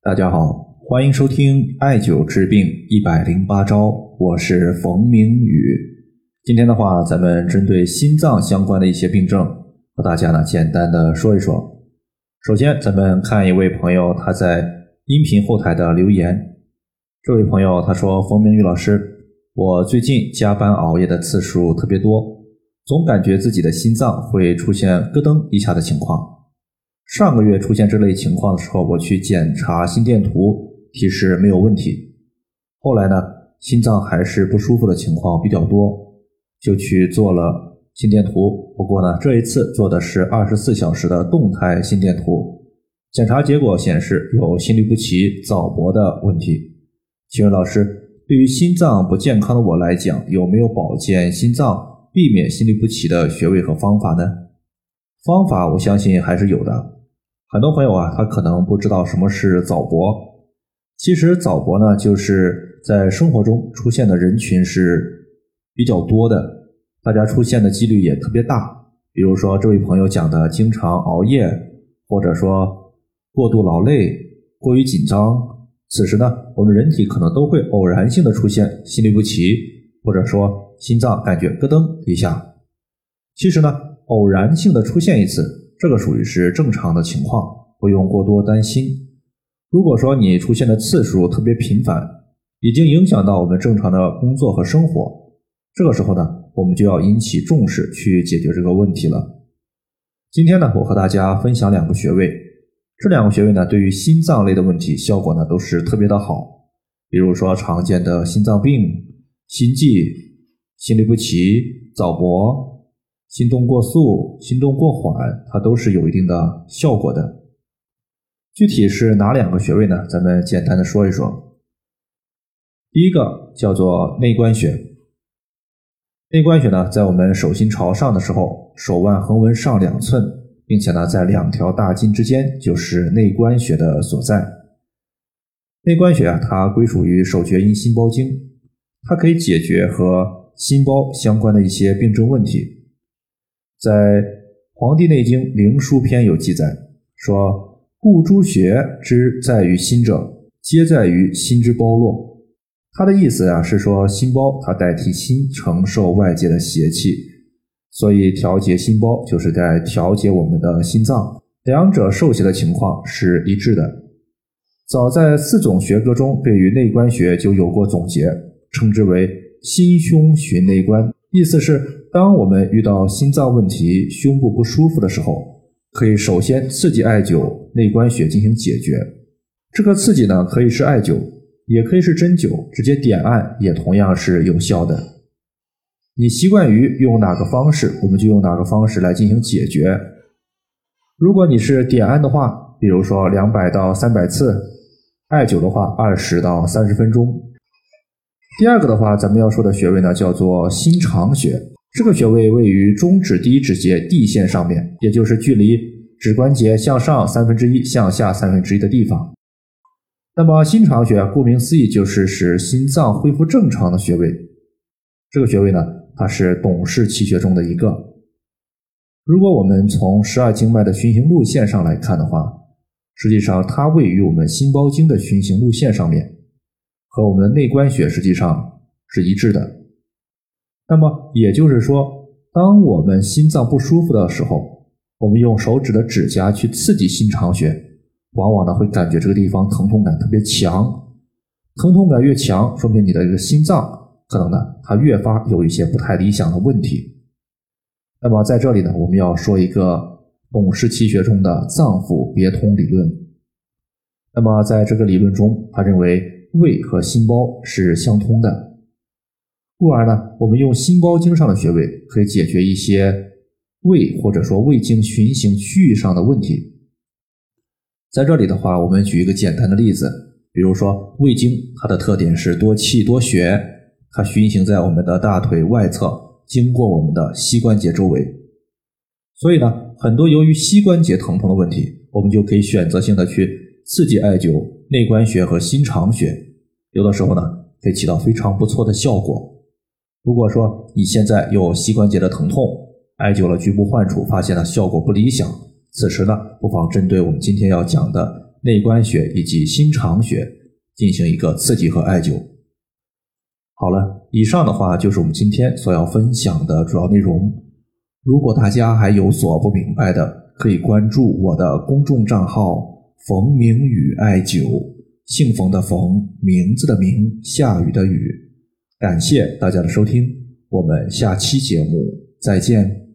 大家好，欢迎收听艾灸治病一百零八招，我是冯明宇。今天的话，咱们针对心脏相关的一些病症，和大家呢简单的说一说。首先，咱们看一位朋友他在音频后台的留言。这位朋友他说：“冯明宇老师，我最近加班熬夜的次数特别多，总感觉自己的心脏会出现咯噔一下的情况。”上个月出现这类情况的时候，我去检查心电图，提示没有问题。后来呢，心脏还是不舒服的情况比较多，就去做了心电图。不过呢，这一次做的是二十四小时的动态心电图，检查结果显示有心律不齐、早搏的问题。请问老师，对于心脏不健康的我来讲，有没有保健心脏、避免心律不齐的穴位和方法呢？方法我相信还是有的。很多朋友啊，他可能不知道什么是早搏。其实早搏呢，就是在生活中出现的人群是比较多的，大家出现的几率也特别大。比如说这位朋友讲的，经常熬夜，或者说过度劳累、过于紧张，此时呢，我们人体可能都会偶然性的出现心律不齐，或者说心脏感觉咯噔一下。其实呢，偶然性的出现一次。这个属于是正常的情况，不用过多担心。如果说你出现的次数特别频繁，已经影响到我们正常的工作和生活，这个时候呢，我们就要引起重视去解决这个问题了。今天呢，我和大家分享两个穴位，这两个穴位呢，对于心脏类的问题效果呢都是特别的好。比如说常见的心脏病、心悸、心律不齐、早搏。心动过速、心动过缓，它都是有一定的效果的。具体是哪两个穴位呢？咱们简单的说一说。第一个叫做内关穴。内关穴呢，在我们手心朝上的时候，手腕横纹上两寸，并且呢，在两条大筋之间就是内关穴的所在。内关穴啊，它归属于手厥阴心包经，它可以解决和心包相关的一些病症问题。在《黄帝内经·灵枢篇》有记载说：“故诸穴之在于心者，皆在于心之包络。”他的意思呀是说，心包它代替心承受外界的邪气，所以调节心包就是在调节我们的心脏，两者受邪的情况是一致的。早在四种学科中，对于内关穴就有过总结，称之为“心胸循内关”，意思是。当我们遇到心脏问题、胸部不舒服的时候，可以首先刺激艾灸内关穴进行解决。这个刺激呢，可以是艾灸，也可以是针灸，直接点按也同样是有效的。你习惯于用哪个方式，我们就用哪个方式来进行解决。如果你是点按的话，比如说两百到三百次；艾灸的话，二十到三十分钟。第二个的话，咱们要说的穴位呢，叫做心肠穴。这个穴位位于中指第一指节地线上面，也就是距离指关节向上三分之一、向下三分之一的地方。那么心肠穴，顾名思义就是使心脏恢复正常的穴位。这个穴位呢，它是董氏奇穴中的一个。如果我们从十二经脉的循行路线上来看的话，实际上它位于我们心包经的循行路线上面，和我们的内关穴实际上是一致的。那么也就是说，当我们心脏不舒服的时候，我们用手指的指甲去刺激心肠穴，往往呢会感觉这个地方疼痛感特别强，疼痛感越强，说明你的这个心脏可能呢它越发有一些不太理想的问题。那么在这里呢，我们要说一个董氏奇穴中的脏腑别通理论。那么在这个理论中，他认为胃和心包是相通的。故而呢，我们用心包经上的穴位可以解决一些胃或者说胃经循行区域上的问题。在这里的话，我们举一个简单的例子，比如说胃经，它的特点是多气多血，它循行在我们的大腿外侧，经过我们的膝关节周围。所以呢，很多由于膝关节疼痛的问题，我们就可以选择性的去刺激艾灸内关穴和心肠穴，有的时候呢，可以起到非常不错的效果。如果说你现在有膝关节的疼痛，艾灸了局部患处，发现了效果不理想，此时呢，不妨针对我们今天要讲的内关穴以及心肠穴进行一个刺激和艾灸。好了，以上的话就是我们今天所要分享的主要内容。如果大家还有所不明白的，可以关注我的公众账号“冯明宇艾灸”，姓冯的冯，名字的名，下雨的雨。感谢大家的收听，我们下期节目再见。